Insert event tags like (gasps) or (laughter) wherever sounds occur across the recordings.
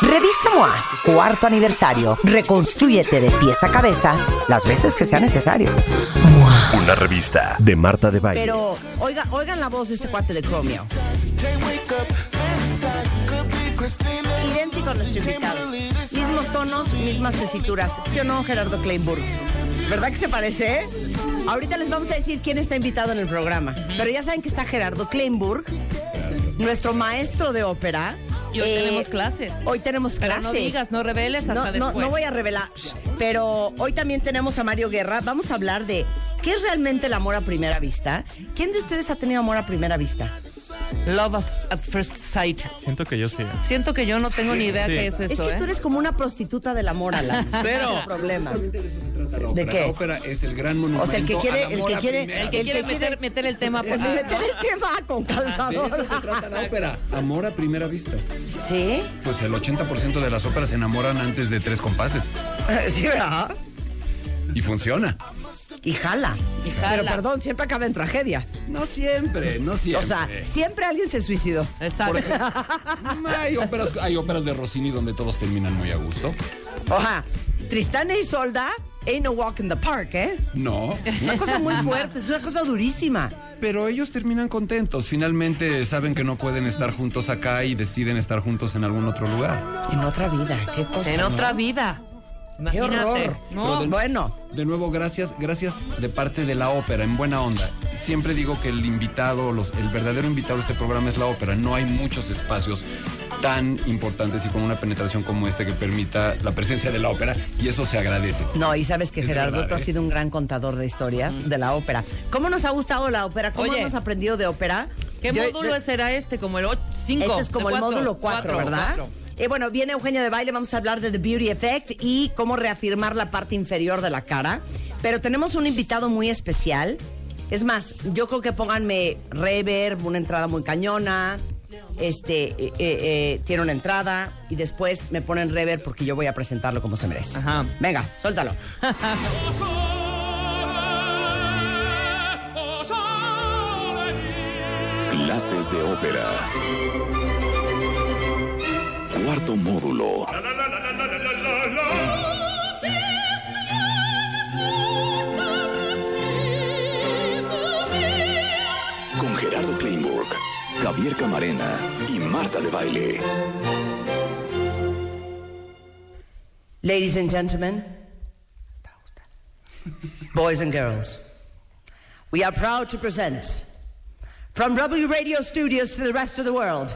Revista MOA, cuarto aniversario. Reconstrúyete de pies a cabeza las veces que sea necesario. Una revista de Marta de Baile. Pero oiga, oigan la voz de este cuate de Chromio. Idéntico a nuestro invitado. Mismos tonos, mismas tesituras. ¿Sí o no, Gerardo Kleinburg? ¿Verdad que se parece? eh? Ahorita les vamos a decir quién está invitado en el programa. Pero ya saben que está Gerardo Kleinburg, nuestro maestro de ópera. Y hoy Eh, tenemos clases. Hoy tenemos Pero clases. no digas, no reveles hasta No, no voy a revelar, pero hoy también tenemos a Mario Guerra. Vamos a hablar de qué es realmente el amor a primera vista. ¿Quién de ustedes ha tenido amor a primera vista? Love at, first sight. Siento que yo sí. Siento que yo no tengo ni idea Sí. qué es eso, es que ¿eh? tú eres como una prostituta del amor, Alan. (laughs) Cero. Es el problema. La. ¿De qué? La ópera es el gran monumento O sea, el que quiere, el que quiere, El que el quiere que quiere meter, meter el tema, pues. meter el tema con De eso calzador. se trata la ópera. Amor a primera vista. ¿Sí? Pues el 80% de las óperas se enamoran antes de tres compases. (laughs) Sí, ¿verdad? Y funciona. Y jala. Y jala. Pero perdón, siempre acaba en tragedia. No siempre, no siempre. O sea, siempre alguien se suicidó. Exacto. (laughs) hay óperas, hay óperas de Rossini donde todos terminan muy a gusto. Oja, Tristán e Isolda, ain't no walk in the park, ¿eh? No. Una cosa muy fuerte, es una cosa durísima. Pero ellos terminan contentos. Finalmente saben que no pueden estar juntos acá y deciden estar juntos en algún otro lugar. En otra vida, qué cosa. En ¿no? otra vida. Qué horror. No, de- Bueno, De nuevo, gracias, gracias de parte de la ópera, en buena onda. Siempre digo que el invitado, los, el verdadero invitado de este programa es la ópera. No hay muchos espacios tan importantes y con una penetración como este que permita la presencia de la ópera y eso se agradece. no, y sabes que Es Gerardo, verdad, tú has ¿eh? sido un gran contador de historias de la ópera. ¿Cómo nos ha gustado la ópera? ¿Cómo Oye. hemos aprendido de ópera? ¿Qué módulo de- será este? Como el 5. Este es como el módulo 4, ¿verdad? Y bueno, viene Eugenia de Baile, vamos a hablar de The Beauty Effect y cómo reafirmar la parte inferior de la cara. Pero tenemos un invitado muy especial. Es más, yo creo que pónganme reverb, una entrada muy cañona. Este, eh, eh, eh, tiene una entrada y después me ponen reverb porque yo voy a presentarlo como se merece. Ajá. Venga, suéltalo. (laughs) Clases de ópera. Cuarto módulo. Con Gerardo Kleinburg, Javier Camarena y Marta de Baile. Ladies and gentlemen, boys and girls, we are proud to present from W Radio Studios to the rest of the world,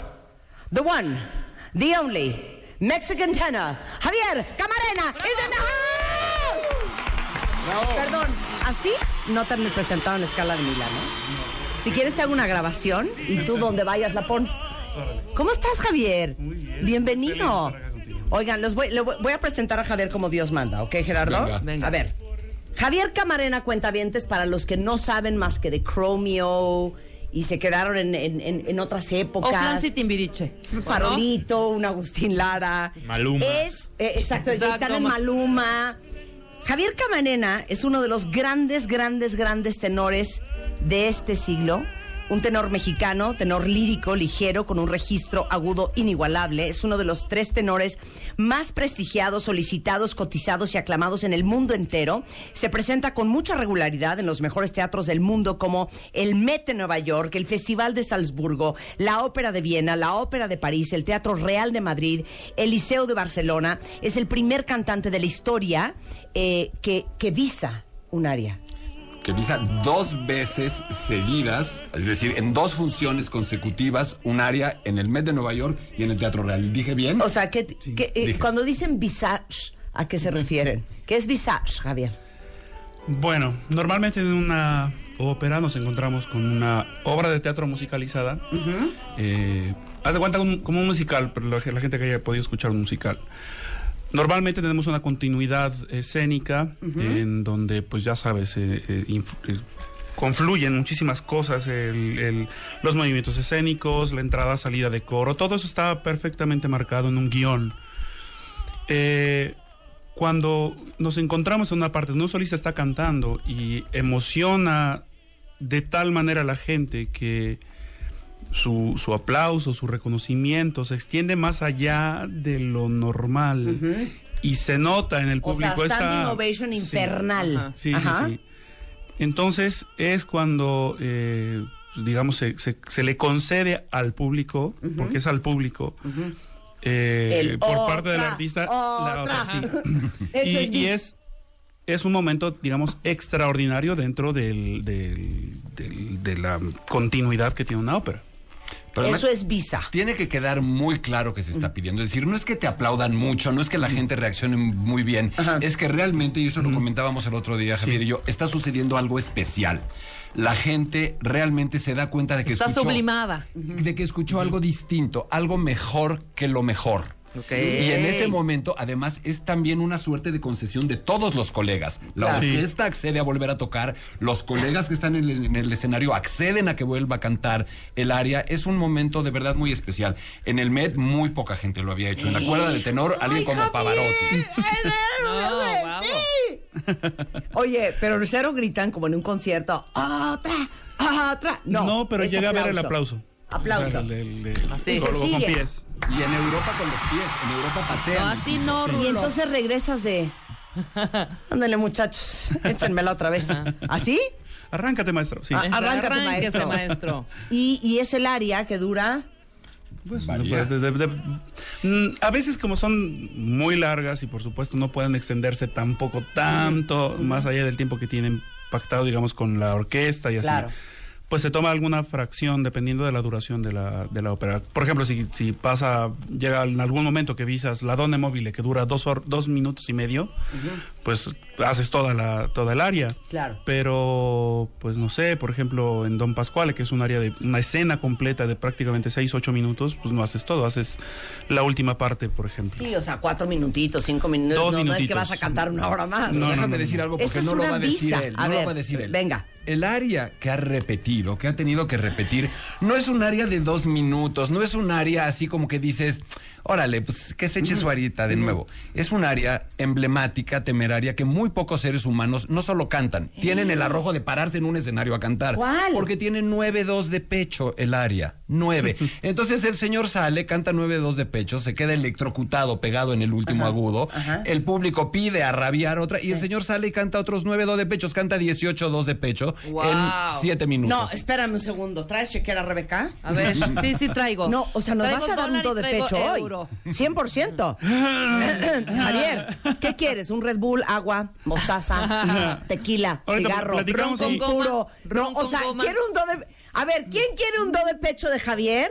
the one, the only Mexican tenor, Javier Camarena is in the house! Perdón, así no te han presentado en la escala de Milán, ¿no? Si quieres te hago una grabación y tú donde vayas la pones. ¿Cómo estás, Javier? Bienvenido. Oigan, los voy, voy, voy a presentar a Javier como Dios manda, ¿ok, Gerardo? Venga. Venga. A ver. Javier Camarena Cuentavientes, para los que no saben más que de Chromio y se quedaron en, en- en- en otras O épocas. Franci Timbiriche. Farolito, un Agustín Lara. Maluma. Es, eh, exacto, Exacto, están en ma- Maluma. Javier Camarena es uno de los grandes, grandes, grandes tenores de este siglo. Un tenor mexicano, tenor lírico, ligero, con un registro agudo inigualable. Es uno de los tres tenores más prestigiados, solicitados, cotizados y aclamados en el mundo entero. Se presenta con mucha regularidad en los mejores teatros del mundo como el Met de Nueva York, el Festival de Salzburgo, la Ópera de Viena, la Ópera de París, el Teatro Real de Madrid, el Liceo de Barcelona. Es el primer cantante de la historia eh, que, que visa un área. Que visa dos veces seguidas, es decir, en dos funciones consecutivas, un área en el Met de Nueva York y en el Teatro Real. ¿Dije bien? O sea, que, que, eh, cuando dicen visage, ¿a qué se refieren? ¿Qué es visage, Javier? Bueno, normalmente en una ópera nos encontramos con una obra de teatro musicalizada. Eh, haz de cuenta un- como un musical, pero la, la gente que haya podido escuchar un musical. Normalmente tenemos una continuidad escénica en donde, pues ya sabes, eh, eh, eh, confluyen muchísimas cosas, el- el- los movimientos escénicos, la entrada, salida de coro, todo eso está perfectamente marcado en un guion. Eh, cuando nos encontramos en una parte donde un solista está cantando y emociona de tal manera a la gente que su, su aplauso, su reconocimiento se extiende más allá de lo normal y se nota en el O sea, público standing esta- ovation Sí. infernal. Ajá. Sí, Ajá. sí, sí. Entonces es cuando, eh, digamos, se, se- se le concede al público, porque es al público, eh, por parte del artista, otra. la otra, (laughs) y, es y es, es un momento, digamos, extraordinario dentro del, del- del- de la continuidad que tiene una ópera. Pero además- Eso es visa. Tiene que quedar muy claro que se está pidiendo. Es decir, no es que te aplaudan mucho, no es que la gente reaccione muy bien, es que realmente, y eso lo comentábamos el otro día, Javier y yo, está sucediendo algo especial. La gente realmente se da cuenta de que Está escuchó, sublimada. de que escuchó algo distinto, algo mejor que lo mejor. Y en ese momento, además, es también una suerte de concesión de todos los colegas. La Claro. orquesta accede a volver a tocar, los colegas que están en el, en el escenario acceden a que vuelva a cantar el aria. Es un momento de verdad muy especial. En el Met, muy poca gente lo había hecho. En la cuerda de tenor, alguien como Pavarotti. No. Oye, pero cero gritan como en un concierto. ¡Otra! ¡Otra! No, No, pero llega a ver el aplauso. Aplauso. O sea, el- el- Así. se con pies. Y en Europa con los pies, en Europa No, patean. el así no, Y entonces regresas de. (laughs) Ándale, muchachos, échenmela otra vez. ¿Así? Arráncate, maestro. Sí. Ah, Arráncate, maestro. maestro. Y, y es el área que dura. Pues, Varía. de- de- de- mm, a veces como son muy largas y por supuesto no pueden extenderse tampoco tanto más allá del tiempo que tienen pactado digamos con la orquesta y así. Claro. Pues se toma alguna fracción dependiendo de la duración de la, de la ópera. Por ejemplo, si, si pasa, llega en algún momento que visas la Donne Mobile que dura dos, hor- dos minutos y medio, pues haces toda la, toda el área. Claro. Pero, pues no sé, por ejemplo, en Don Pascual, que es un área de una escena completa de prácticamente 6, 8 minutos, pues no haces todo, haces la última parte, por ejemplo. Sí, o sea, cuatro minutitos, cinco minutos. Dos no, no es que vas a cantar una hora más. No, no, Déjame no, decir algo porque no lo va a decir él. A no ver, lo va a decir él. venga. El área que ha repetido, que ha tenido que repetir, no es un área de dos minutos, no es un área así como que dices, órale, pues que se eche su arita de nuevo. Es un área emblemática, temeraria, que muy pocos seres humanos no solo cantan, tienen el arrojo de pararse en un escenario a cantar. ¿Cuál? Porque tiene nueve dos de pecho el área. Nueve. Entonces el señor sale, canta nueve dos de pecho, se queda electrocutado, pegado en el último agudo. ajá. El público pide a rabiar otra y el señor sale y canta otros nueve dos de pechos, canta 18 dos de pecho Wow. en siete minutos. No, espérame un segundo. ¿Traes chequera, Rebeca? A ver, (laughs) sí, sí traigo. No, o sea, nos Traigo vas a dar un do de pecho euro. hoy. 100%. (laughs) Javier, ¿qué quieres? ¿Un Red Bull, agua, mostaza, (laughs) tequila, Ahorita cigarro, ron con puro? Ron No, o sea, goma. quiero un do de... A ver, ¿quién quiere un do de pecho de Javier?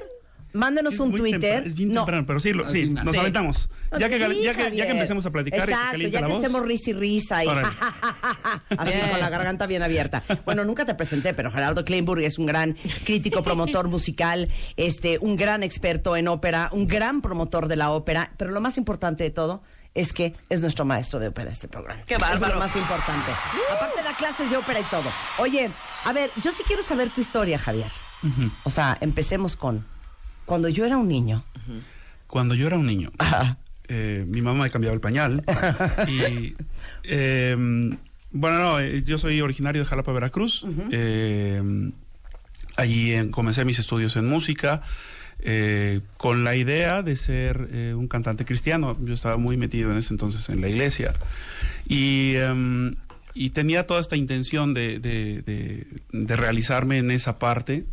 Mándenos Es un Twitter. es bien no. temprano, pero sí, lo- sí, nos Sí. aventamos. Ya que, Sí, ya, que, ya que empecemos a platicar Exacto, ya la que voz. estemos risa y risa y (laughs) así con la garganta bien abierta. Bueno, nunca te presenté, pero Gerardo Kleinburg es un gran crítico, promotor (laughs) musical, este, un gran experto en ópera, un gran promotor de la ópera, pero lo más importante de todo es que es nuestro maestro de ópera este programa. ¡Qué Eso Es bárbaro! lo más importante. Aparte de las clases de ópera y todo. Oye, a ver, yo sí quiero saber tu historia, Javier. O sea, empecemos con cuando yo era un niño. Cuando yo era un niño, eh, mi mamá me cambiaba el pañal. (laughs) y eh, bueno, no, eh, yo soy originario de Jalapa, Veracruz. Eh, allí eh, comencé mis estudios en música. con la idea de ser un cantante cristiano. Yo estaba muy metido en ese entonces en la iglesia. Y, em, y tenía toda esta intención de, de- de- de realizarme en esa parte.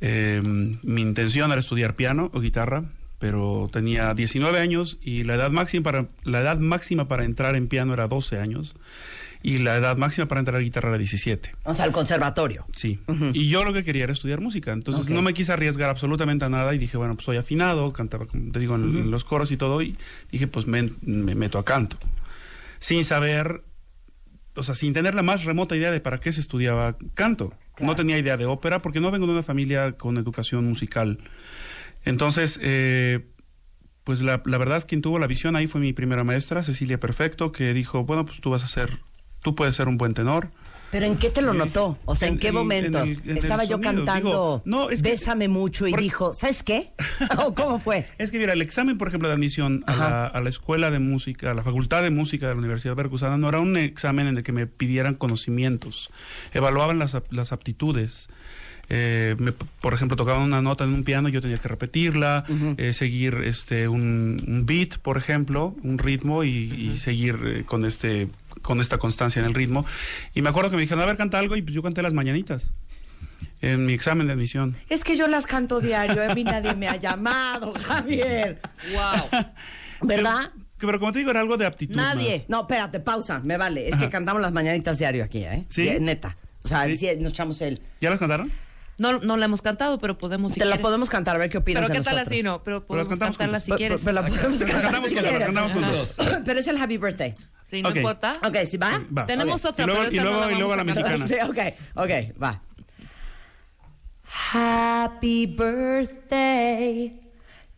Eh, mi intención era estudiar piano o guitarra, pero tenía 19 años y la edad máxima para, la edad máxima para entrar en piano era 12 años y la edad máxima para entrar a guitarra era 17. O sea, al conservatorio. Sí. Y yo lo que quería era estudiar música. Entonces no me quise arriesgar absolutamente a nada y dije, bueno, pues soy afinado, cantaba, como te digo, en, en los coros y todo. Y dije, pues me, me meto a canto. Sin saber, o sea, sin tener la más remota idea de para qué se estudiaba canto. No tenía idea de ópera porque no vengo de una familia con educación musical. Entonces, eh, pues la, la verdad es quien tuvo la visión ahí fue mi primera maestra, Cecilia Perfecto, que dijo, bueno, pues tú vas a ser, tú puedes ser un buen tenor. ¿Pero en qué te lo notó? O sea, ¿en, En- qué en- momento? en el- en el Estaba yo sonido, cantando digo, no, es que- Bésame mucho y por- dijo, ¿sabes qué? (laughs) ¿O cómo fue? Es que mira, el examen, por ejemplo, de admisión a la, a la escuela de música, a la facultad de música de la Universidad Veracruzana, no era un examen en el que me pidieran conocimientos. Evaluaban las, las aptitudes. Eh, me- por ejemplo, tocaban una nota en un piano, yo tenía que repetirla, eh, seguir este un, un beat, por ejemplo, un ritmo y, y seguir eh, con este con esta constancia en el ritmo. Y me acuerdo que me dijeron, a ver, canta algo, y pues yo canté las mañanitas en mi examen de admisión. Es que yo las canto diario, a mí nadie me ha llamado, (laughs) Javier. Wow. (laughs) ¿Verdad? Pero como te digo, era algo de aptitud. Nadie. más. No, espérate, pausa, me vale. Es que cantamos las mañanitas diario aquí, ¿eh? ¿Sí? Neta. O sea, Sí. sí, nos echamos el... ¿Ya las cantaron? No, no la hemos cantado, pero podemos si Te la podemos cantar, a ver qué opinas Pero qué tal así, no, pero Pero podemos cantamos cantarla juntos. si Pero- quieres. pero la podemos cantar cantamos si cantamos juntos. Pero es el Happy Birthday. Sí, no Ok. importa. Ok, ¿sí va? Va. Tenemos Ok. otra, Y luego- pero y esa no la y luego vamos la mexicana. Sí, ok, ok, va. Happy birthday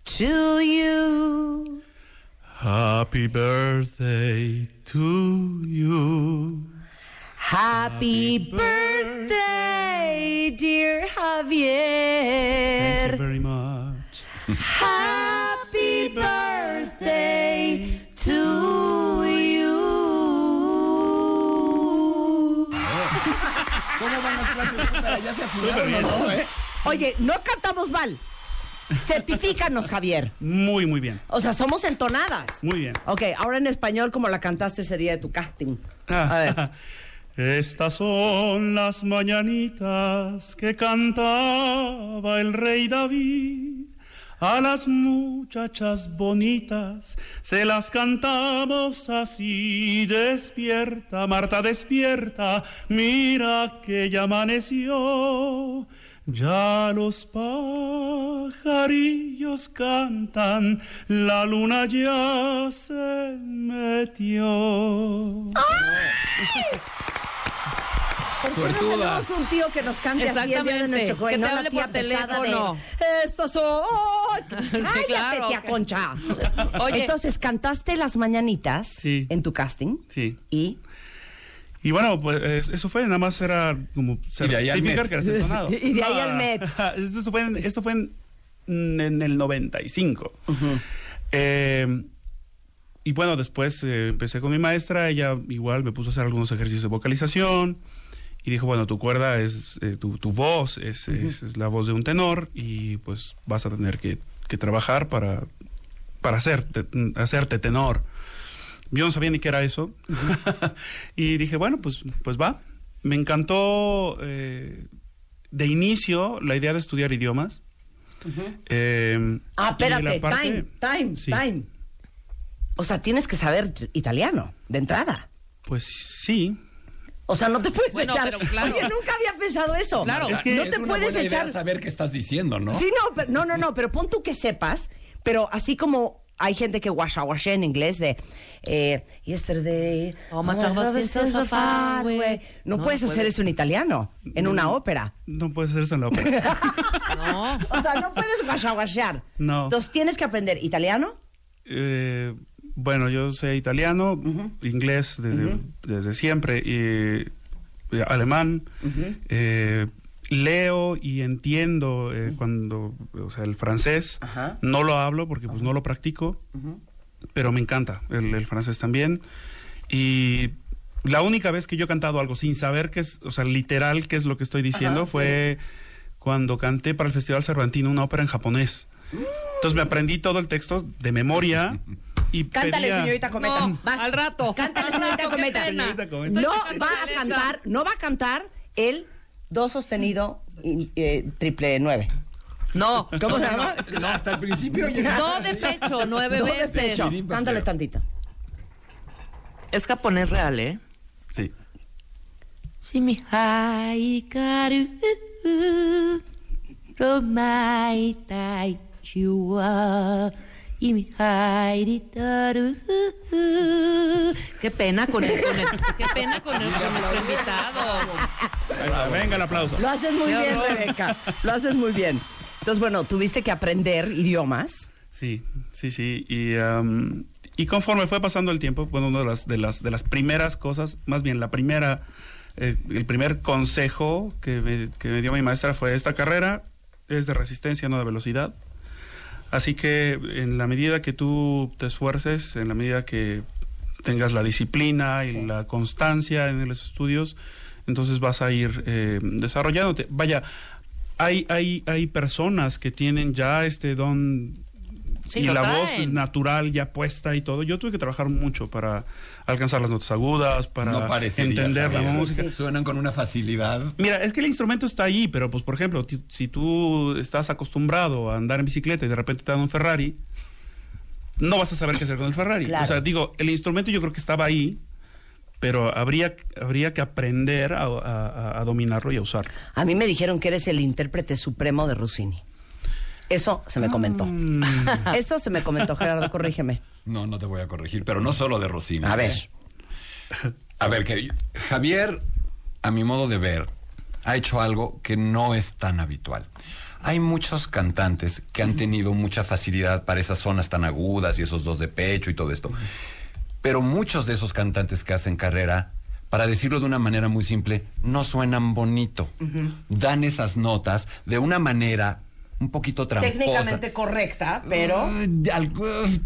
to you. Happy birthday to you. Happy birthday, dear Javier. Thank you very much. Happy birthday ¿Eh? Oye, no cantamos mal. Certifícanos, (laughs) Javier. Muy, muy bien. O sea, somos entonadas. Muy bien. Ok, ahora en español, como la cantaste ese día de tu casting. Ah. A ver. (laughs) Estas son las mañanitas que cantaba el rey David. A las muchachas bonitas se las cantamos así. Despierta, Marta, despierta. Mira que ya amaneció. Ya los pajarillos cantan, la luna ya se metió. ¿Por qué no tenemos un tío que nos cante así el día de Exactamente. nuestro Que te No la hable tía por pesada teléfono. de... Estas son... (laughs) ¡Cállate, claro, tía Concha! (laughs) Oye. Entonces, cantaste las mañanitas Sí. en tu casting. Sí. Y... Y bueno, pues es- eso fue, nada más era como Y de ahí al certificar Met. que eras entonado. (laughs) Y de ahí al. Met. Esto fue en, esto fue en, en el 95. Eh, y bueno, después eh, empecé con mi maestra, ella igual me puso a hacer algunos ejercicios de vocalización y dijo, bueno, tu cuerda es, eh, tu, tu voz es, es- es la voz de un tenor y pues vas a tener que, que trabajar para, para hacerte, hacerte tenor. Yo no sabía ni qué era eso. (laughs) y dije, bueno, pues, pues va. Me encantó eh, de inicio la idea de estudiar idiomas. Eh, Ah, espérate, parte- time, time, Sí. time. O sea, tienes que saber italiano, de entrada. Pues sí. O sea, no te puedes Bueno, echar... pero claro. Oye, nunca había pensado eso. Claro. Es que no Es te una puedes buena idea echar... saber qué estás diciendo, ¿no? Sí, no, pero, no, no, no, pero pon tú que sepas, pero así como hay gente que washa washa en inglés de eh, yesterday, Oh, my oh, God, it's so so far. No, No puedes hacer puedes. eso en italiano, en una ópera. No puedes hacer eso en la ópera. (laughs) No. O sea, no puedes washa washear. No. Entonces tienes que aprender italiano. Eh, bueno, yo sé italiano, inglés desde, desde siempre, y eh, alemán, eh, leo y entiendo eh, cuando, o sea, el francés. Ajá. No lo hablo porque pues no lo practico, pero me encanta el, el francés también. Y la única vez que yo he cantado algo sin saber qué es, o sea, literal qué es lo que estoy diciendo, Ajá, fue cuando canté para el Festival Cervantino una ópera en japonés. Entonces me aprendí todo el texto de memoria (laughs) y Cántale, pedía- señorita Cometa. No, al rato. Cántale, Al señorita rato, Cometa. Señorita Cometa. No va a cantar, no va a cantar el do sostenido y, eh, triple nueve. No. ¿Cómo no, se no, llama? es que no. Hasta el principio llega- Do de pecho, nueve Do de veces. pecho. Sí, Cántale tantito. Es japonés real, ¿eh? Sí. Shimi haikaru romaitai chiwa imi hairitaru Qué pena con el, con el- qué pena con, el, con nuestro invitado. Venga el aplauso. Lo haces muy bien. Rebeca. Lo haces muy bien. Entonces, bueno, tuviste que aprender idiomas. Sí, sí, sí. Y, am, y conforme fue pasando el tiempo, bueno, una de las, de las, de las primeras cosas, más bien la primera, eh, el primer consejo que me, que me dio mi maestra fue esta carrera es de resistencia, no de velocidad. Así que en la medida que tú te esfuerces, en la medida que tengas la disciplina y la constancia en los estudios, entonces vas a ir eh, desarrollándote. Vaya, hay, hay, hay personas que tienen ya este don Sí, y la voz traen. natural ya puesta y todo. Yo tuve que trabajar mucho para alcanzar las notas agudas, para no entender la música. Suenan con una facilidad. Mira, es que el instrumento está ahí, pero pues por ejemplo, si tú estás acostumbrado a andar en bicicleta y de repente te dan un Ferrari, no vas a saber qué hacer con el Ferrari. Claro. O sea, digo, el instrumento yo creo que estaba ahí, pero habría, habría que aprender a, a- a dominarlo y a usarlo. A mí me dijeron que eres el intérprete supremo de Rossini. Eso se me comentó. Mm. Eso se me comentó, Gerardo, corrígeme. No, no te voy a corregir, pero no solo de Rossini. A ver. A ver, que Javier, a mi modo de ver, ha hecho algo que no es tan habitual. Hay muchos cantantes que han tenido mucha facilidad para esas zonas tan agudas y esos dos de pecho y todo esto. Pero muchos de esos cantantes que hacen carrera, para decirlo de una manera muy simple, no suenan bonito. Dan esas notas de una manera un poquito tramposa. Técnicamente correcta, pero...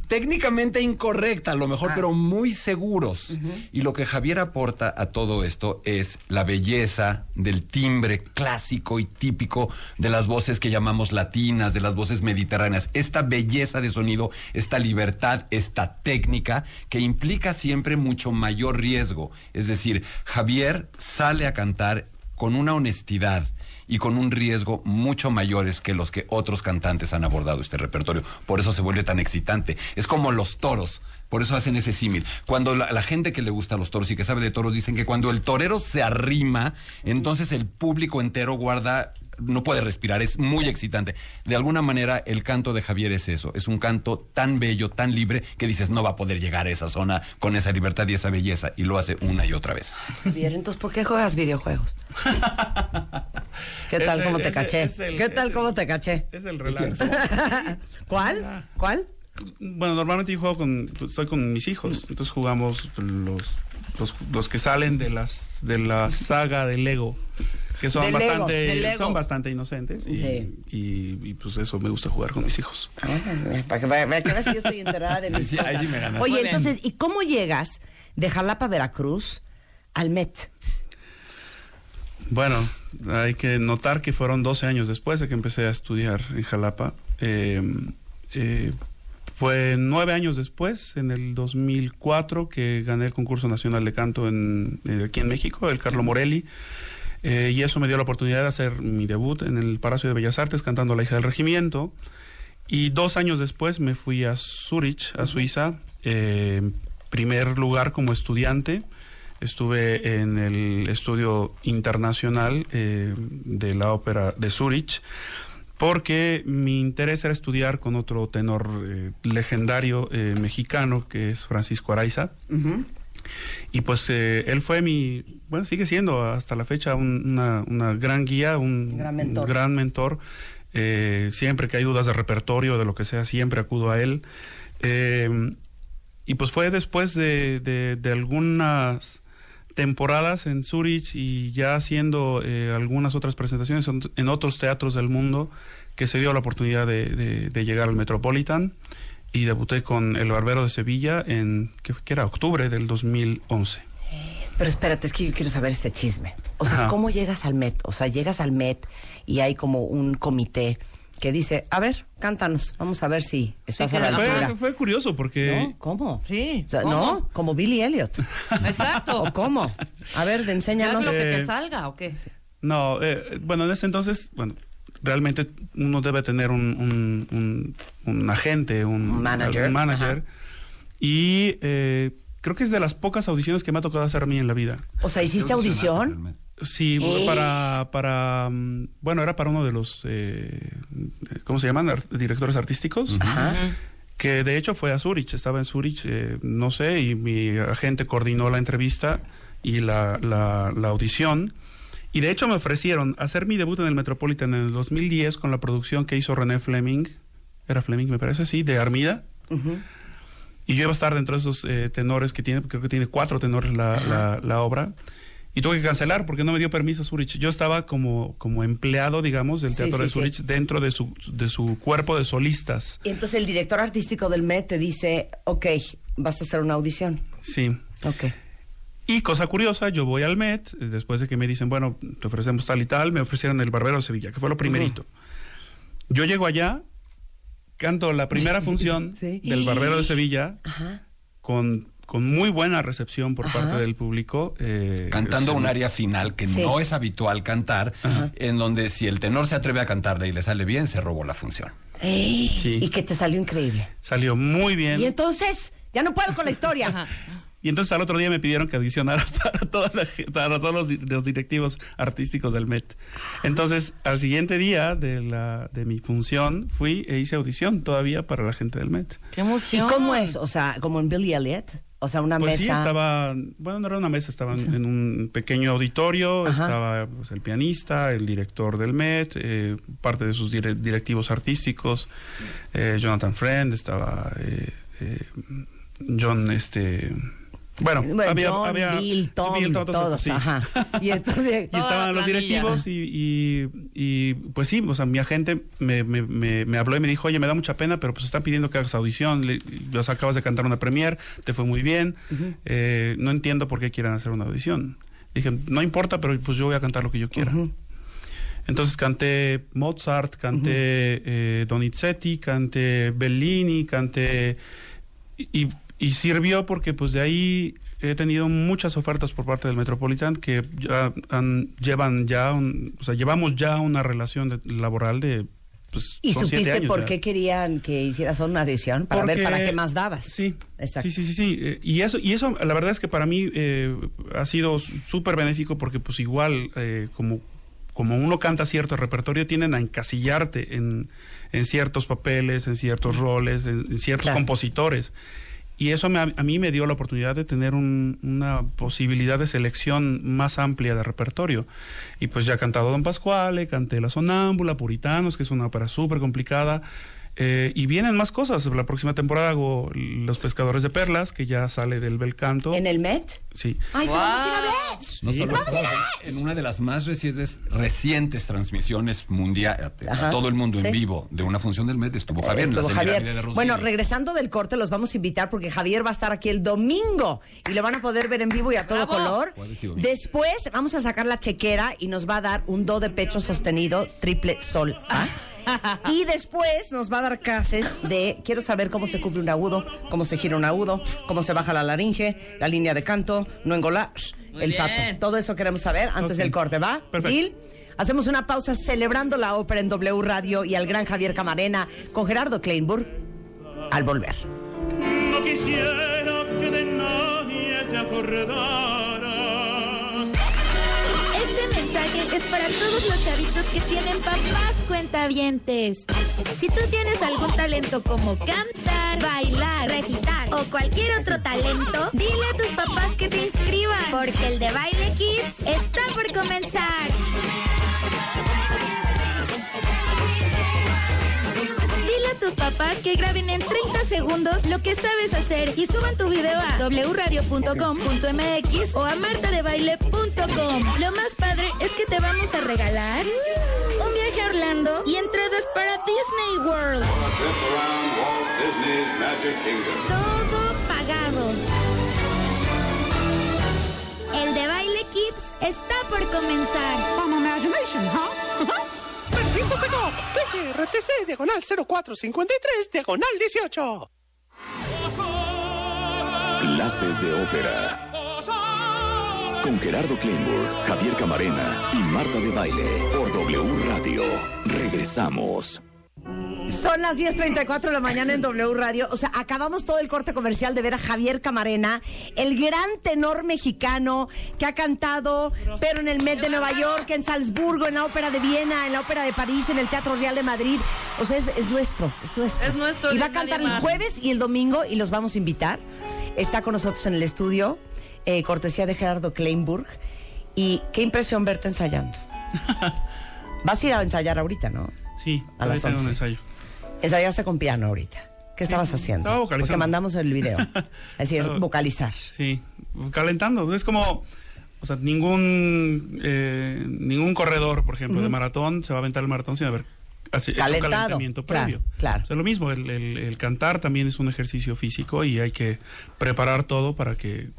Técnicamente incorrecta, a lo mejor, Ah. pero muy seguros. Y lo que Javier aporta a todo esto es la belleza del timbre clásico y típico de las voces que llamamos latinas, de las voces mediterráneas. Esta belleza de sonido, esta libertad, esta técnica que implica siempre mucho mayor riesgo. Es decir, Javier sale a cantar con una honestidad y con un riesgo mucho mayores que los que otros cantantes han abordado este repertorio. Por eso se vuelve tan excitante. Es como los toros. Por eso hacen ese símil. Cuando la, la gente que le gusta los toros y que sabe de toros dicen que cuando el torero se arrima, entonces el público entero guarda, no puede respirar, es muy excitante. De alguna manera el canto de Javier es eso, es un canto tan bello, tan libre, que dices no va a poder llegar a esa zona con esa libertad y esa belleza, y lo hace una y otra vez. Bien, entonces, ¿por qué juegas videojuegos? ¿Qué tal, cómo te ese- caché? el- ¿Qué tal, cómo te caché? Es el relax. (laughs) ¿Cuál? ¿Cuál? Bueno, normalmente yo juego con, estoy con mis hijos, entonces jugamos los, los, los que salen de las de la saga de Lego, que son bastante Lego. son bastante inocentes y, Sí. y- y, pues eso me gusta jugar con mis hijos. Ah, Para que, para que veas que yo estoy enterada de mis (laughs) Sí, cosas. sí me. Oye, entonces, ¿y cómo llegas de Jalapa, Veracruz, al Met? Bueno, hay que notar que fueron 12 años después de que empecé a estudiar en Jalapa. Eh, eh, fue nueve años después, en el 2004, que gané el concurso nacional de canto en, eh, aquí en México, el Carlo Morelli. Eh, y eso me dio la oportunidad de hacer mi debut en el Palacio de Bellas Artes cantando La hija del regimiento. Y dos años después me fui a Zurich, a Suiza, eh, en primer lugar como estudiante. Estuve en el estudio internacional eh, de la ópera de Zurich, porque mi interés era estudiar con otro tenor eh, legendario mexicano, que es Francisco Araiza. Y pues eh, él fue mi, bueno, sigue siendo hasta la fecha un- una, una gran guía, un Gran mentor. un gran mentor. Eh, siempre que hay dudas de repertorio, de lo que sea, siempre acudo a él. Eh, y pues fue después de, de- de algunas temporadas en Zurich y ya haciendo eh, algunas otras presentaciones en, otros teatros del mundo que se dio la oportunidad de llegar al Metropolitan y debuté con El Barbero de Sevilla en, que, que era octubre del 2011. Pero espérate, es que yo quiero saber este chisme. O sea, Ajá. ¿cómo llegas al Met? O sea, llegas al Met y hay como un comité que dice, a ver, cántanos, vamos a ver si estás Sí, a la que altura. Fue, fue curioso porque... ¿No? ¿Cómo? Sí, O sea, ¿cómo? ¿No? Como Billy Elliot. Exacto. ¿O cómo? A ver, de ¿Ya enséñanos. lo que te Eh, salga o qué? No, eh, bueno, en ese entonces, bueno, realmente uno debe tener un, un, un- un agente, un manager. un manager. Y eh, creo que es de las pocas audiciones que me ha tocado hacer a mí en la vida. O sea, ¿hiciste audición? Sí, ¿Eh? para, para, mm, bueno, era para uno de los, eh, ¿cómo se llaman? Directores artísticos. Ajá. Que de hecho fue a Zurich, estaba en Zurich, eh, no sé, y mi agente coordinó la entrevista y la, la, la audición. Y de hecho me ofrecieron hacer mi debut en el Metropolitan en el 2010 con la producción que hizo René Fleming. Era Fleming, me parece, sí, de Armida. Y yo iba a estar dentro de esos eh, tenores que tiene, creo que tiene cuatro tenores la, la, la obra. Y tuve que cancelar porque no me dio permiso Zurich. Yo estaba como, como empleado, digamos, del Teatro sí, de sí. Zurich dentro de su, de su cuerpo de solistas. Y entonces el director artístico del Met te dice, ok, vas a hacer una audición. Sí. Ok. Y cosa curiosa, yo voy al Met, eh, después de que me dicen, bueno, te ofrecemos tal y tal, me ofrecieron el Barbero de Sevilla, que fue lo primerito. Yo llego allá, canto la primera (laughs) función Sí. del Barbero de Sevilla Ajá. con, con muy buena recepción por Ajá. parte del público. eh, Cantando un área final que Sí. no es habitual cantar, en donde si el tenor se atreve a cantarle y le sale bien, se robó la función. Ey, Sí. Y que te salió increíble. Salió muy bien. Y entonces, ya no puedo con la historia. Y entonces al otro día me pidieron que audicionara (laughs) para, toda la para todos los, los directivos artísticos del Met. Entonces, al siguiente día de, la, de mi función, fui e hice audición todavía para la gente del Met. ¡Qué ¿Y emoción! cómo es? O sea, como en Billy Elliot. O sea, una Pues mesa. sí, estaba, bueno, no era una mesa, estaban en un pequeño auditorio, Ajá. estaba pues, el pianista, el director del Met, eh, parte de sus dire- directivos artísticos, eh, Jonathan Friend, estaba eh, eh, John, este... Bueno, Bueno, había, John, había Bill, sí, Tom, Bill, todos, sí. ajá. Y (laughs) entonces, y estaban los planilla. directivos y, y, y, pues sí, o sea, mi agente me, me, me, me habló y me dijo, oye, me da mucha pena, pero pues están pidiendo que hagas audición, le, los acabas de cantar una premier, te fue muy bien, eh, no entiendo por qué quieran hacer una audición. Dije, no importa, pero pues yo voy a cantar lo que yo quiera. Entonces canté Mozart, canté eh, Donizetti, canté Bellini, canté... Y, y sirvió porque pues de ahí he tenido muchas ofertas por parte del Metropolitan que ya han- llevan ya, un- o sea, llevamos ya una relación de- laboral de... Pues, ¿y son siete supiste años por ya. qué querían que hicieras una audición? Para ver para qué más dabas. Sí, Exacto. sí, sí, sí, sí. Eh, y eso, y eso, la verdad es que para mí eh, ha sido súper benéfico porque, pues, igual eh, como como uno canta cierto repertorio, tienden a encasillarte en, en ciertos papeles, en ciertos roles, en, en ciertos Claro. compositores. Y eso me- a mí me dio la oportunidad de tener un- una posibilidad de selección más amplia de repertorio. Y pues ya he cantado Don Pascuale, canté La Sonámbula, Puritanos, que es una ópera súper complicada. Eh, y vienen más cosas. La próxima temporada hago Los Pescadores de Perlas, que ya sale del bel canto. ¿En el Met? Sí. ¡Ay, te Guau. vamos a ir a ver! No Sí, solo vamos en una de las más recientes, recientes transmisiones mundiales a, todo el mundo sí. en vivo de una función del mes estuvo Javier en la Estuvo Semirámide Javier. de. Bueno, regresando del corte, los vamos a invitar porque Javier va a estar aquí el domingo y lo van a poder ver en vivo y a todo ¡Bravo! color. Después vamos a sacar la chequera y nos va a dar un do de pecho sostenido triple sol. ¿ah? Y después nos va a dar clases de quiero saber cómo se cubre un agudo, cómo se gira un agudo, cómo se baja la laringe, la línea de canto, no engolar, Muy el bien. fato. Todo eso queremos saber antes del corte, ¿va? Perfecto. Hacemos una pausa celebrando la ópera en W Radio y al gran Javier Camarena con Gerardo Kleinburg al volver. No quisiera que de nadie te acordaras. Para todos los chavitos que tienen papás cuentavientes. Si tú tienes algún talento como cantar, bailar, recitar o cualquier otro talento, dile a tus papás que te inscriban, porque el de Baile Kids está por comenzar. Dile a tus papás que graben en 30 segundos lo que sabes hacer y suban tu video a wradio.com.mx o a martadebaile.com. Lo más padre es que te vamos a regalar un viaje a Orlando y entradas para Disney World. Todo pagado. El de Baile Kids está por comenzar. Some imagination, huh? (laughs) Permiso Segov, TGRTC, diagonal 0453, diagonal 18. Clases de ópera. Con Gerardo Kleinburg, Javier Camarena y Marta de Baile por W Radio. Regresamos. Son las 10.34 de la mañana en W Radio. O sea, acabamos todo el corte comercial de ver a Javier Camarena, el gran tenor mexicano que ha cantado, pero en el Met de Nueva York, en Salzburgo, en la Ópera de Viena, en la Ópera de París, en el Teatro Real de Madrid. O sea, es, es nuestro, es nuestro. Es nuestro, Y va a cantar el jueves y el domingo y los vamos a invitar. Está con nosotros en el estudio, eh, cortesía de Gerardo Kleinburg. Y qué impresión verte ensayando. (laughs) Vas a ir a ensayar ahorita, ¿no? Sí, A las ahorita tengo un 11. ensayo. Ensayaste con piano ahorita. ¿Qué estabas haciendo? estaba vocalizando. Porque mandamos el video. (laughs) Así es, vocalizar. Sí, calentando. Es como, o sea, ningún eh, ningún corredor, por ejemplo, de maratón se va a aventar el maratón sin haber hecho un calentamiento claro, previo. claro. O sea, lo mismo, el, el- el cantar también es un ejercicio físico y hay que preparar todo para que,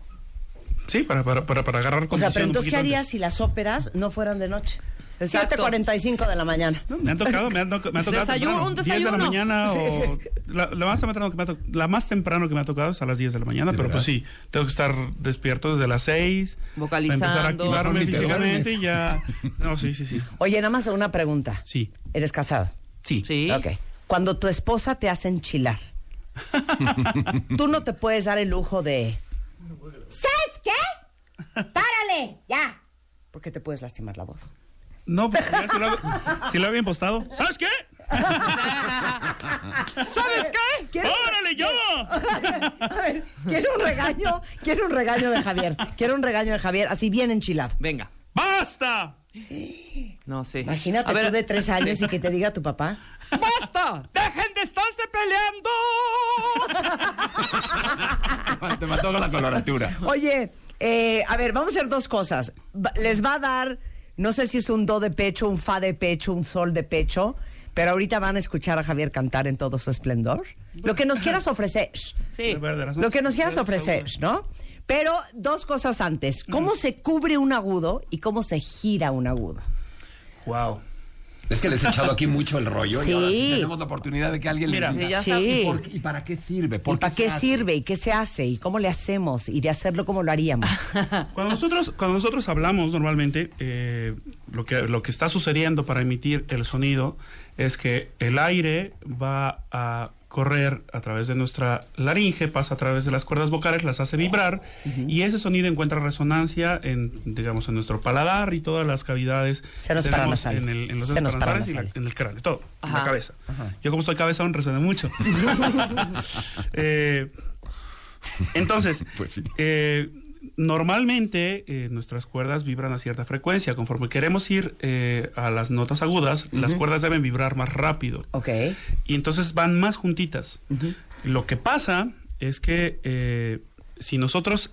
sí, para, para, para, para agarrar O sea, pero entonces, ¿qué harías antes. si las óperas no fueran de noche? Exacto. 7.45 de la mañana. Me han tocado, me han, toca- me han tocado Desayuno, temprano, un 10 de la desayuno. mañana o la, la más temprano que me ha to- la más temprano que me ha tocado es a las 10 de la mañana, ¿De pero pues sí, tengo que estar despierto desde las 6 Vocalizando. empezar a activarme físicamente y ya No, sí, sí, sí. Oye, nada más una pregunta. Sí. ¿Eres casado? Sí. Sí. Ok. Cuando tu esposa te hace enchilar, (laughs) tú no te puedes dar el lujo de... ¿Sabes qué? ¡Párale! ¡Ya! Porque te puedes lastimar la voz. No, porque ya si lo, hago- si lo había impostado. ¿Sabes qué? ¿Sabes qué? ¿Quieres- ¡Órale, yo! A ver, quiero un regaño, quiero un regaño de Javier. Quiero un regaño de Javier, así bien enchilado. Venga. ¡Basta! (gasps) No sé. Imagínate A ver, tú de tres años y que te diga tu papá. (laughs) ¡Basta! ¡Dejen de estarse peleando! (laughs) Te mató con la coloratura. Oye, eh, a ver, vamos a hacer dos cosas. Les va a dar, no sé si es un do de pecho, un fa de pecho, un sol de pecho, pero ahorita van a escuchar a Javier cantar en todo su esplendor. Lo que nos quieras ofrecer. Sí. Lo que nos quieras ofrecer, ¿no? Pero dos cosas antes. ¿Cómo se cubre un agudo y cómo se gira un agudo? Wow. Es que les he echado aquí mucho el rollo y ahora sí Sí. tenemos la oportunidad de que alguien Mira. diga. Sí, ya Sí. ¿Y, por qué- y para qué sirve? ¿Por ¿Y para qué se hace? sirve? ¿Y qué se hace? ¿Y cómo le hacemos? Y de hacerlo como lo haríamos. (laughs) Cuando nosotros, cuando nosotros hablamos normalmente, eh, lo, que, lo que está sucediendo para emitir el sonido es que el aire va a correr a través de nuestra laringe, pasa a través de las cuerdas vocales, las hace vibrar y ese sonido encuentra resonancia en, digamos, en nuestro paladar y todas las cavidades Senos paranasales. en, el, en los Senos paranasales y la- en el cráneo, todo, en la Ajá. cabeza. Yo como estoy cabezón resuena mucho. (laughs) (laughs) Eh, entonces, Pues sí. eh, normalmente eh, nuestras cuerdas vibran a cierta frecuencia. Conforme queremos ir eh, a las notas agudas, las cuerdas deben vibrar más rápido. ok. Y entonces van más juntitas. Lo que pasa es que eh, si nosotros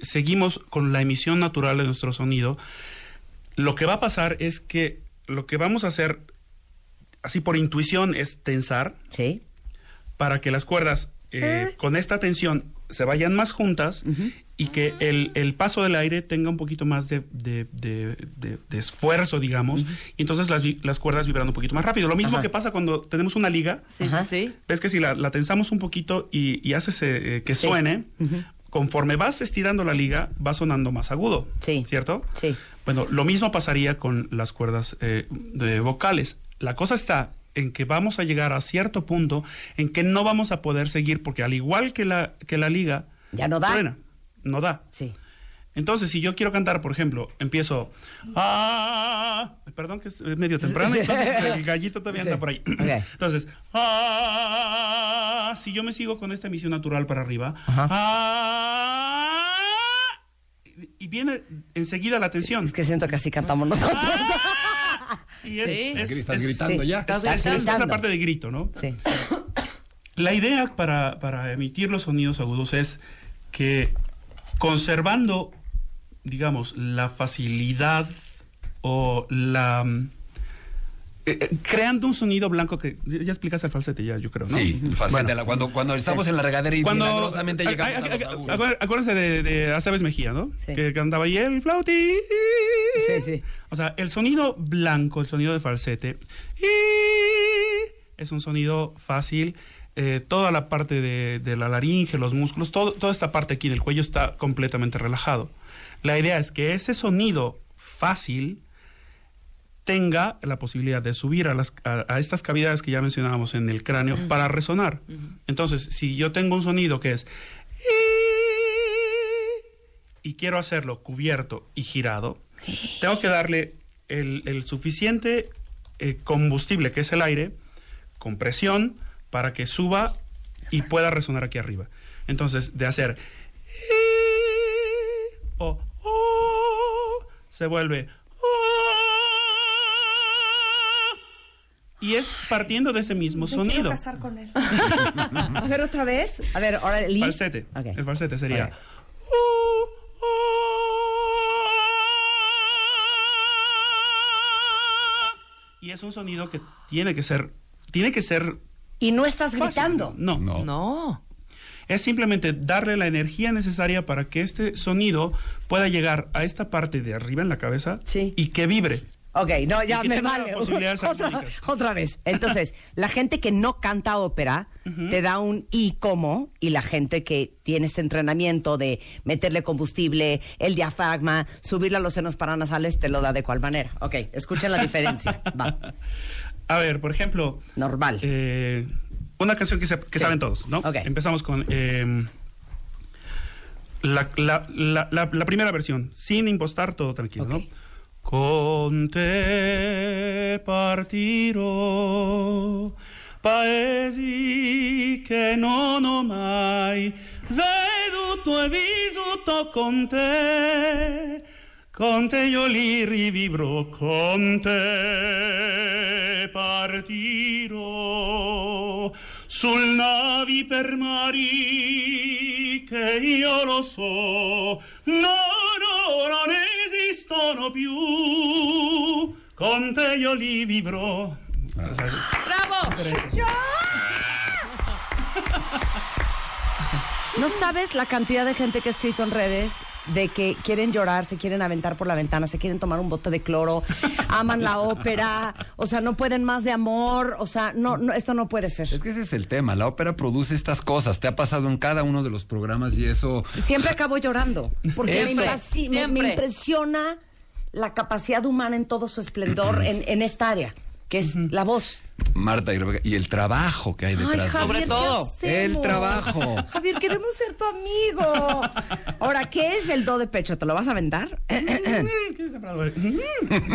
seguimos con la emisión natural de nuestro sonido, lo que va a pasar es que lo que vamos a hacer, así por intuición, es tensar Sí. para que las cuerdas eh, con esta tensión se vayan más juntas y que el, el paso del aire tenga un poquito más de, de- de- de- de esfuerzo, digamos, y entonces las, vi- las cuerdas vibran un poquito más rápido. Lo mismo Ajá. que pasa cuando tenemos una liga, Sí, Ajá. sí, sí. ves que si la, la tensamos un poquito y, y haces eh, que Sí. suene, conforme vas estirando la liga, va sonando más agudo, Sí. ¿cierto? Sí. Bueno, lo mismo pasaría con las cuerdas eh, de vocales. La cosa está en que vamos a llegar a cierto punto en que no vamos a poder seguir porque al igual que la, que la liga, Ya no da. truena, no da. Sí. Entonces, si yo quiero cantar, por ejemplo, empiezo... Ah, perdón que es medio (laughs) temprano, Sí. entonces el gallito todavía Sí. anda por ahí. (clears throat) Entonces, ah, si yo me sigo con esta emisión natural para arriba, Ajá. ah, y viene enseguida la tensión. Es que siento que así cantamos nosotros. (laughs) Y es, Sí. es- Estás es- gritando sí. ya. Estás es- es- es gritando. la parte de grito, ¿no? Sí. La idea para, para emitir los sonidos agudos es que conservando, digamos, la facilidad o la... mm, eh, eh, creando un sonido blanco que... Ya explicaste el falsete ya, yo creo, ¿no? Sí, el falsete, Bueno. la- cuando, cuando estamos en la regadera y Cuando, milagrosamente a- llegamos a- a los a- agudos. acuér- acuérdense de, de Aceves Mejía, ¿no? Sí. Que cantaba ahí el flauti. Sí, sí. O sea, el sonido blanco, el sonido de falsete, es un sonido fácil. Eh, toda la parte de, de la laringe, los músculos, todo, toda esta parte aquí del cuello está completamente relajado. La idea es que ese sonido fácil tenga la posibilidad de subir a, las, a, a estas cavidades que ya mencionábamos en el cráneo para resonar. Entonces, si yo tengo un sonido que es y quiero hacerlo cubierto y girado, tengo que darle el, el suficiente eh, combustible, que es el aire, con presión, para que suba y pueda resonar aquí arriba. Entonces, de hacer o o, se vuelve y es partiendo de ese mismo Me sonido. casar con él. A ver, otra vez. A ver, ahora el Falsete. El falsete sería. Ok. Y es un sonido que tiene que ser. Tiene que ser. Y no estás fácil. gritando. No. No. No. Es simplemente darle la energía necesaria para que este sonido pueda llegar a esta parte de arriba en la cabeza Sí. y que vibre. Ok, no, ya me vale. (laughs) Otra, vez. Entonces, la gente que no canta ópera te da un y cómo, y la gente que tiene este entrenamiento de meterle combustible, el diafragma, subirle a los senos paranasales, te lo da de cuál manera. Ok, escuchen la diferencia. (laughs) Va, A ver, por ejemplo, normal. eh, una canción que, se- que Sí. saben todos, ¿no? Ok. Empezamos con eh, la, la- la- la- primera versión, sin impostar, todo tranquilo, Ok. ¿no? Con te partirò, paesi che non ho mai veduto e vissuto con te. Con te io li rivivrò, con te partirò sul navi per mari che io lo so, no, no, non esistono più, con te io li vivrò. ¡Bravo! No sabes la cantidad de gente que ha escrito en redes de que quieren llorar, se quieren aventar por la ventana, se quieren tomar un bote de cloro, (laughs) aman la ópera, o sea, no pueden más de amor, o sea, no, no esto no puede ser. Es que ese es el tema. La ópera produce estas cosas. Te ha pasado en cada uno de los programas y eso. Siempre acabo llorando, porque me, me- impresiona la capacidad humana en todo su esplendor en, en esta área, que es la voz. Marta y Rebeca. Y el trabajo que hay Ay, detrás de Javier, Sobre ¿qué todo. El trabajo. (laughs) Javier, queremos ser tu amigo. Ahora, ¿qué es el do de pecho? ¿Te lo vas a aventar? (laughs)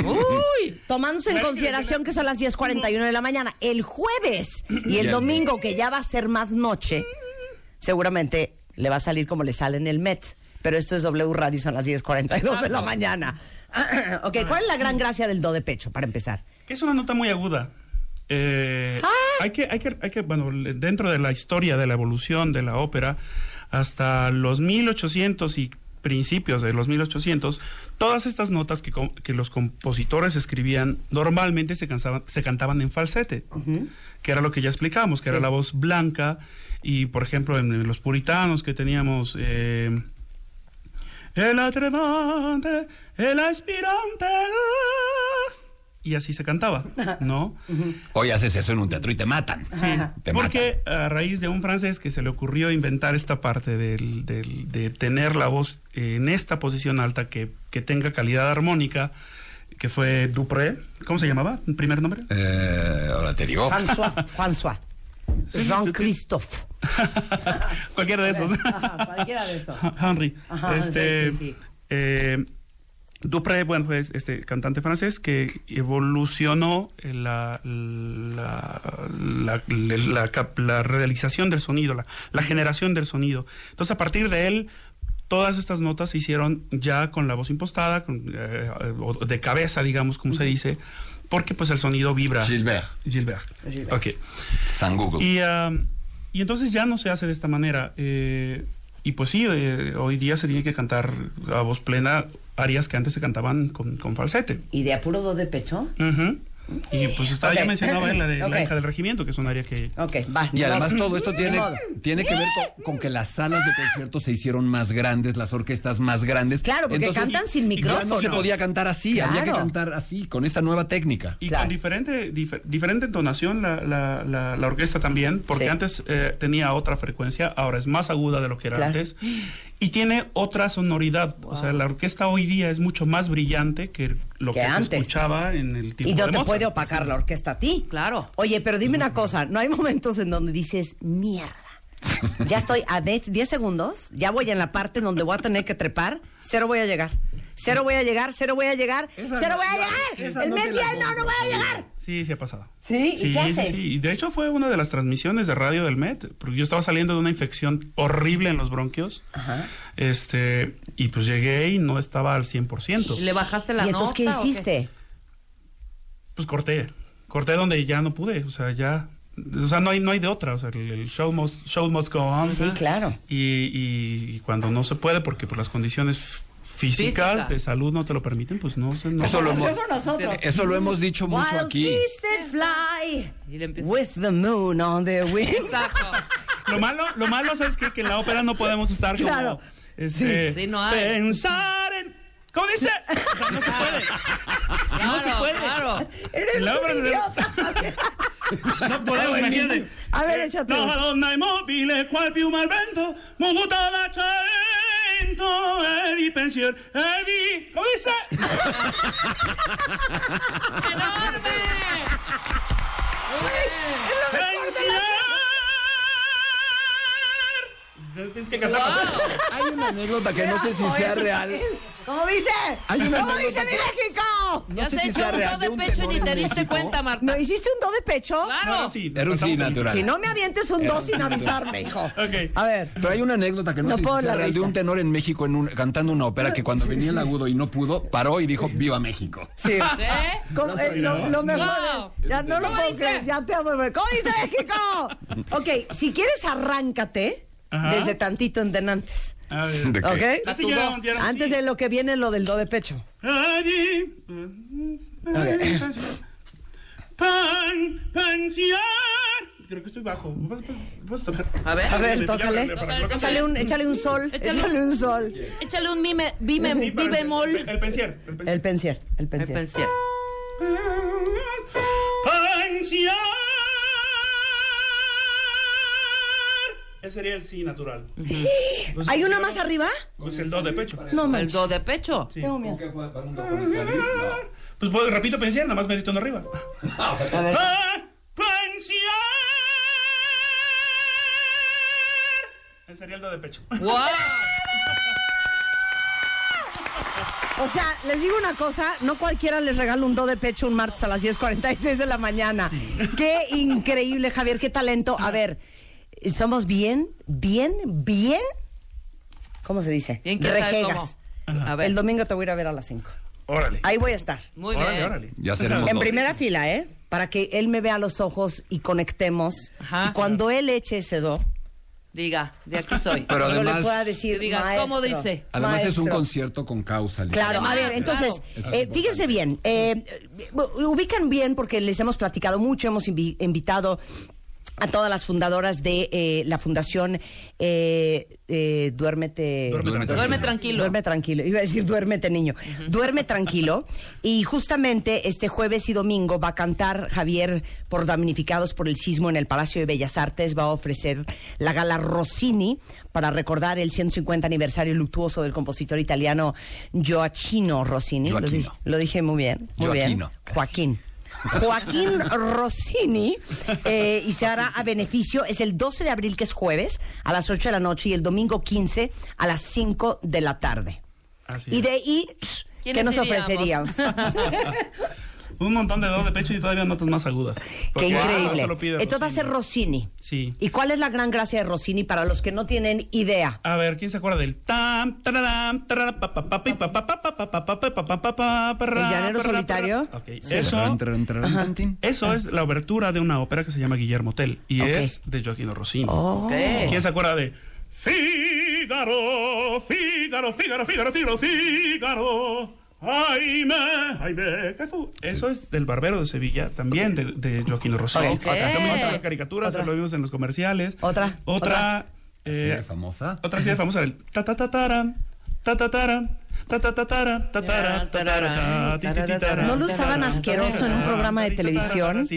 ¡Uy! Tomándose en consideración que son las 10.41 de la mañana. El jueves y el domingo, que ya va a ser más noche, seguramente le va a salir como le sale en el Met. Pero esto es W Radio, son las 10.42 de la mañana. (clears throat) ok, ¿cuál es la gran gracia del do de pecho, para empezar? Es una nota muy aguda. Eh, hay, que, hay, que, hay que, bueno, dentro de la historia de la evolución de la ópera, hasta los 1800 y principios de los 1800, todas estas notas que los compositores escribían normalmente se, cansaban, se cantaban en falsete, que era lo que ya explicamos, que era la voz blanca, y por ejemplo en, los puritanos que teníamos... eh, el atrevante, el aspirante. Y así se cantaba, (laughs) ¿no? Hoy haces eso en un teatro y te matan. Sí, Te porque a raíz de un francés que se le ocurrió inventar esta parte del, del- de tener la voz en esta posición alta que, que tenga calidad armónica, que fue Dupré, ¿cómo se llamaba? ¿El primer nombre? Eh, ahora te digo. François. François. Jean-Christophe. (laughs) Cualquiera de esos. Ajá, cualquiera de esos. Henry. Ajá, este, sí, sí, sí. eh, Dupré, bueno, fue este cantante francés que evolucionó la, la, la, la realización del sonido, la, la generación del sonido. Entonces, a partir de él, todas estas notas se hicieron ya con la voz impostada, con, eh, de cabeza, digamos, como se dice, porque pues el sonido vibra. Gilbert. Gilbert. Ok. San Google. Y, ah, y entonces ya no se hace de esta manera. eh, y pues sí, eh, hoy día se tiene que cantar a voz plena arias que antes se cantaban con, con falsete. ¿Y de apuro do de pecho? Y pues estaba, ya mencionaba la de. La hija del regimiento, que es un área que... Ok, va. Y además todo esto tiene, tiene que ver con, con que las salas de conciertos se hicieron más grandes, las orquestas más grandes. Claro, porque cantan sin ya no se micrófono. podía cantar así, había que cantar así, con esta nueva técnica. Y Claro. con diferente, difer- diferente entonación la, la, la, la orquesta también, porque Sí. antes eh, tenía otra frecuencia, ahora es más aguda de lo que era Claro. antes, y tiene otra sonoridad. O sea, la orquesta hoy día es mucho más brillante que lo Que que, se antes. escuchaba en el tiempo Y no de te Mozart. puede opacar la orquesta a ti. Claro. Oye, pero dime una cosa, ¿no hay momentos en donde dices, mierda? Ya estoy a 10 10 segundos, ya voy en la parte en donde voy a tener que trepar, cero voy a llegar. Cero voy a llegar, cero voy a llegar, Esa cero no- voy a llegar. El no no, no voy a llegar. Sí, sí ha pasado. ¿Sí? ¿Y qué haces? Sí, Y de hecho fue una de las transmisiones de radio del Met, porque yo estaba saliendo de una infección horrible en los bronquios. Ajá. Este, y pues llegué y no estaba al 100%. ¿Y le bajaste la ¿Y entonces qué nota qué? hiciste? Pues corté. Corté donde ya no pude, o sea, ya o sea, no hay no hay de otra, o sea, el, el show must show must go on. Sí, claro. Y, y- y cuando no se puede porque por las condiciones físicas Físicas. de salud no te lo permiten, pues no se no. Eso lo hemos, nosotros. eso lo hemos dicho mucho Wild aquí. fly with the moon on their wings. Exacto. Lo malo, lo malo, ¿sabes qué? Que en la ópera no podemos estar Claro. como este, Sí. Sí, no hay. pensar en ¿Cómo dice? O sea, no se puede. No se Claro, puede. Claro. Eres La obra un de- idiota. (laughs) No podemos, imagínate. A ver, échate. Donna immobile, qual piuma al vento, muta la momento pensión, he di... ¿Cómo (laughs) ¡Enorme! ¡Pensión! Tienes que cantar. ¡Wow! Hay una anécdota que no sé si sea real. ¿Cómo dice? Hay una ¿Cómo dice mi México? Ya sé se si echó sea un real, do de pecho y ni te diste México. cuenta, Marta. ¿No hiciste un do de pecho? Claro. No, no, sí. Era un sí natural. Si no me avientes un do sin avisarme, hijo. Ok. A ver. Pero hay una anécdota que no, No sé si sea la real, de un tenor en México en un- cantando una ópera que cuando venía el agudo y no pudo, paró y dijo, ¡Viva México! Sí. (laughs) ¿Eh? ¿Cómo- eh, lo, lo mejor Wow. es- ya no lo ¿Cómo puedo dice? creer, ya te amo. ¿Cómo dice México? (laughs) ok, si quieres arráncate Ajá. desde tantito en denantes. A ver. ¿De qué? ¿Ok? Ah, sí, ya, ya, Antes sí. de lo que viene lo del do de pecho. Allí. Pan, pensier. Creo que estoy bajo. ¿Puedes, tocar? A ver. A ver, tócale. Échale un, échale un sol. Échale Échale un sol. Échale un mime, bime, Sí, para bi el- bemol. El, el pensier. El pensier. El pensier. El El pensier. pensier. Ese sería el sí natural. Pues, ¿Hay una más arriba? Pues el do de pecho. No El manches. do de pecho. Tengo miedo. Pues puedo, repito pensier, nada más medito en arriba. (laughs) A ver. Ese sería el do de pecho. ¡Wow! O sea, les digo una cosa, no cualquiera les regala un do de pecho un martes a las 10.46 de la mañana. Qué increíble, Javier, qué talento. A ver, somos bien, bien, bien, ¿cómo se dice? Bien, ¿quién sabe Rejegas. cómo? A ver. El domingo te voy a ir a ver a las 5. Órale. Ahí voy a estar. Muy órale, bien. órale. Ya seremos En dos. primera fila, ¿eh? Para que él me vea a los ojos y conectemos. Ajá. Y cuando él eche ese do, Diga, de aquí soy. Pero yo le además- pueda decir, Que maestro, ¿cómo dice? Además es un maestro". concierto con causa. Lisa. Claro, a Además, ver, entonces, claro. eh, fíjense bien, eh, eh, ubican bien porque les hemos platicado mucho, hemos invi- invitado a todas las fundadoras de eh, la fundación eh, eh, Duérmete. Duerme Duerme tranquilo. Duerme tranquilo. Iba a decir duérmete, niño. Duerme tranquilo. Y justamente este jueves y domingo va a cantar Javier por damnificados por el sismo en el Palacio de Bellas Artes. Va a ofrecer la gala Rossini para recordar el 150 aniversario luctuoso del compositor italiano Gioacchino Rossini. Lo, Gioacchino. di- lo dije muy bien. Muy Gioacchino. bien. Joaquín. Joaquín Rossini eh, y se hará a beneficio, es el 12 de abril que es jueves a las 8 de la noche y el domingo 15 a las 5 de la tarde. Así Y de ahí, ¿qué ¿Quiénes nos iríamos? ofreceríamos? (laughs) (laughs) un montón de dolor de pecho y todavía notas más agudas. Qué increíble. Esto va a ser Rossini. Sí. ¿Y cuál es la gran gracia de Rossini para los que no tienen idea? A ver, ¿quién se acuerda del tam, tararam, ¿El llanero solitario? Eso, eso es la obertura de una ópera que se llama Guillermo Tell y es de Joaquino Rossini. ¿Quién se acuerda de Fígaro, Fígaro, Fígaro, Fígaro, Fígaro, Fígaro? Jaime, Jaime, Eso es del Barbero de Sevilla, también de, de Joaquín Rosado. Okay. Otra, también otras caricaturas, otra. lo vimos en los comerciales. Otra. Otra. Eh, famosa. Otra serie famosa del ta ta ta taram, ta ta taram. ¿No lo usaban asqueroso en un programa de televisión?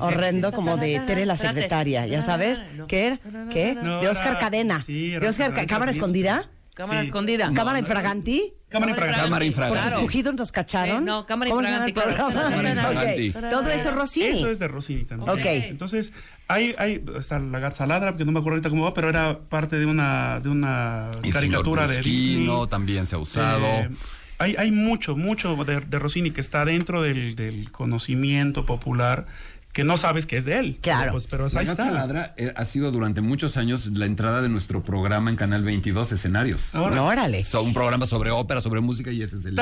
Horrendo, como de Tere la secretaria, ya sabes. ¿Qué era? ¿Qué? De Oscar Cadena. ¿De Oscar Cámara Escondida? Cámara Escondida. ¿Cámara Infraganti? Cámara infragante. Cámara infragante. Porque Claro. escogidos nos cacharon. Sí, no, cámara ¿Cómo se llama el infragante, claro. programa? Cámara infragante. Ok, Todo eso es Rossini. Eso es de Rossini también. Ok. Entonces, hay, hay, está la Gatzaladra, que no me acuerdo ahorita cómo va, pero era parte de una, de una El caricatura señor de Disney. También se ha usado. Eh, hay, hay mucho, mucho de, de Rossini que está dentro del, del conocimiento popular que no sabes que es de él. Claro. Pues, pero La ahí Gata está. Ladra eh, ha sido durante muchos años la entrada de nuestro programa en Canal 22, escenarios. Órale. So, un programa sobre ópera, sobre música y ese es el...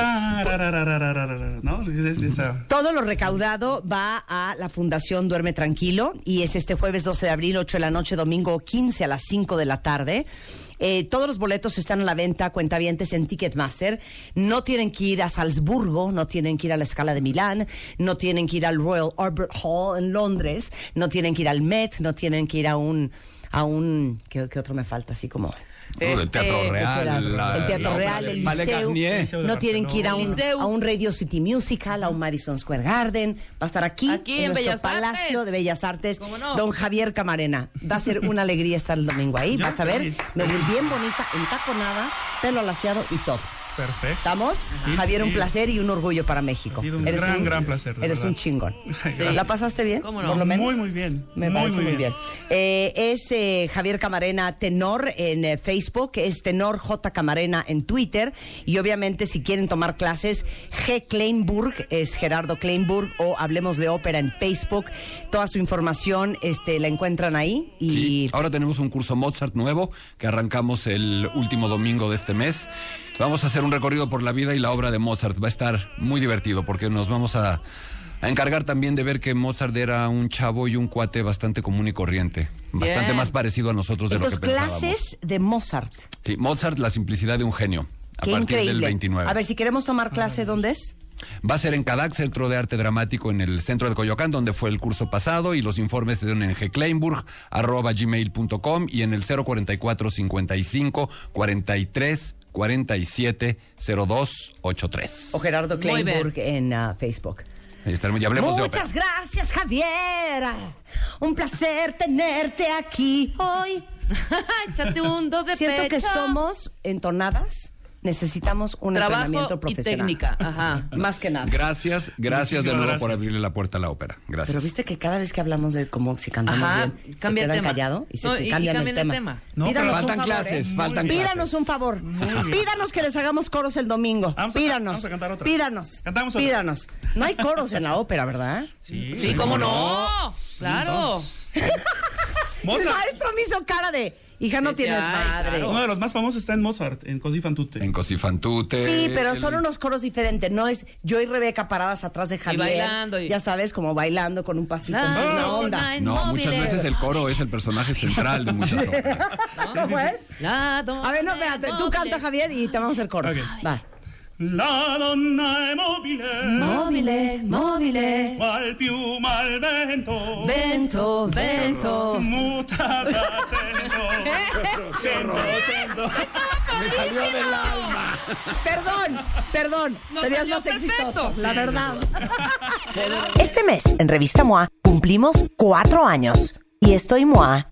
¿no? Es- es esa- Todo lo recaudado va a la Fundación Duerme Tranquilo y es este jueves 12 de abril, 8 de la noche, domingo 15 a las 5 de la tarde. Eh, todos los boletos están a la venta, cuentavientes en Ticketmaster. No tienen que ir a Salzburgo, no tienen que ir a la Escala de Milán, no tienen que ir al Royal Albert Hall en Londres, no tienen que ir al Met, no tienen que ir a un... A un ¿qué, qué otro me falta? Así como... No, del Teatro Este, Real. la- el Teatro la Real, el Liceu, no tienen que ir a un. El a Radio City Musical, a un Madison Square Garden, va a estar aquí, Aquí en, en nuestro Bellas Palacio Artes. de Bellas Artes, don Javier Camarena. Va a ser una alegría estar el domingo ahí, (laughs) vas a ver, feliz. venir bien bonita, entaconada, pelo alaciado y todo. Perfecto. ¿Estamos? Sí, Javier, un placer y un orgullo para México. Ha sido un gran, gran placer, Eres verdad. un chingón. (laughs) Sí. ¿La pasaste bien? ¿Cómo no? Por lo menos. Muy, muy bien. Me Muy, parece muy, muy bien. bien. Eh, es eh, Javier Camarena Tenor en eh, Facebook, es Tenor J Camarena en Twitter y obviamente si quieren tomar clases, G Kleinburg es Gerardo Kleinburg o Hablemos de Ópera en Facebook. Toda su información este, la encuentran ahí y Sí, ahora tenemos un curso Mozart nuevo que arrancamos el último domingo de este mes. Vamos a hacer un recorrido por la vida y la obra de Mozart. Va a estar muy divertido porque nos vamos a, a encargar también de ver que Mozart era un chavo y un cuate bastante común y corriente. Bastante Bien. más parecido a nosotros de entonces lo que pensábamos. clases de Mozart. Sí, Mozart, la simplicidad de un genio. A Qué partir increíble. del 29. A ver, si queremos tomar clase, ¿dónde es? Va a ser en CADAC, Centro de Arte Dramático, en el centro de Coyoacán, donde fue el curso pasado, y los informes se dan en gkleinburg, arroba gmail.com y en el 044 55 43 47 02 83. O Gerardo. Kleinburg en ah, Facebook. Ahí estaremos, y hablemos de. Muchas gracias, Javier. Un placer tenerte aquí hoy. (laughs) Échate un dos de Siento que somos entonadas. Necesitamos un Trabajo entrenamiento y profesional. técnica. (laughs) Ajá. Más que nada. Gracias, gracias de nuevo por abrirle la puerta a la ópera. Gracias. Pero viste que cada vez que hablamos de cómo si cantamos Ajá, bien, cambia se el quedan tema. callados y se No, te y- y cambian, el el tema. tema. No, Pídanos Faltan favor, clases, ¿eh? faltan Pídanos clases. un favor. Pídanos que les hagamos coros el domingo. Vamos a- Pídanos. vamos a cantar otra. Pídanos. Cantamos otra. Pídanos. No hay coros en la ópera, ¿verdad? Sí, Sí, cómo no. Claro. (laughs) Mozart. Me hizo cara de, hija, no tienes madre. claro. Uno de los más famosos está en Mozart, en Così fan tutte. En Cosifantute. Sí, pero el- son unos coros diferentes. No es yo y Rebeca paradas atrás de Javier. bailando y- Ya sabes, como bailando con un pasito así, una donna onda. No, muchas veces el coro es el personaje central de muchas (laughs) óperas. ¿Cómo es? A ver, no, espérate. Tú canta, Javier, y te vamos a hacer coros. Va. La donna è mobile, Móvile, móvile. qual piuma al vento, Vento, vento. muta da cento, cento, cento. Me salió del alma. Perdón, perdón. Nos Serías más perfecto. exitoso, la Sí. verdad. (laughs) Este mes, en Revista MOA, cumplimos cuatro años. Y estoy MOA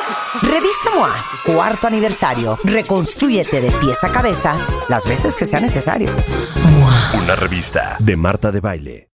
Revista MOA, cuarto aniversario. Reconstrúyete de pies a cabeza las veces que sea necesario. Una revista de Marta de Baile.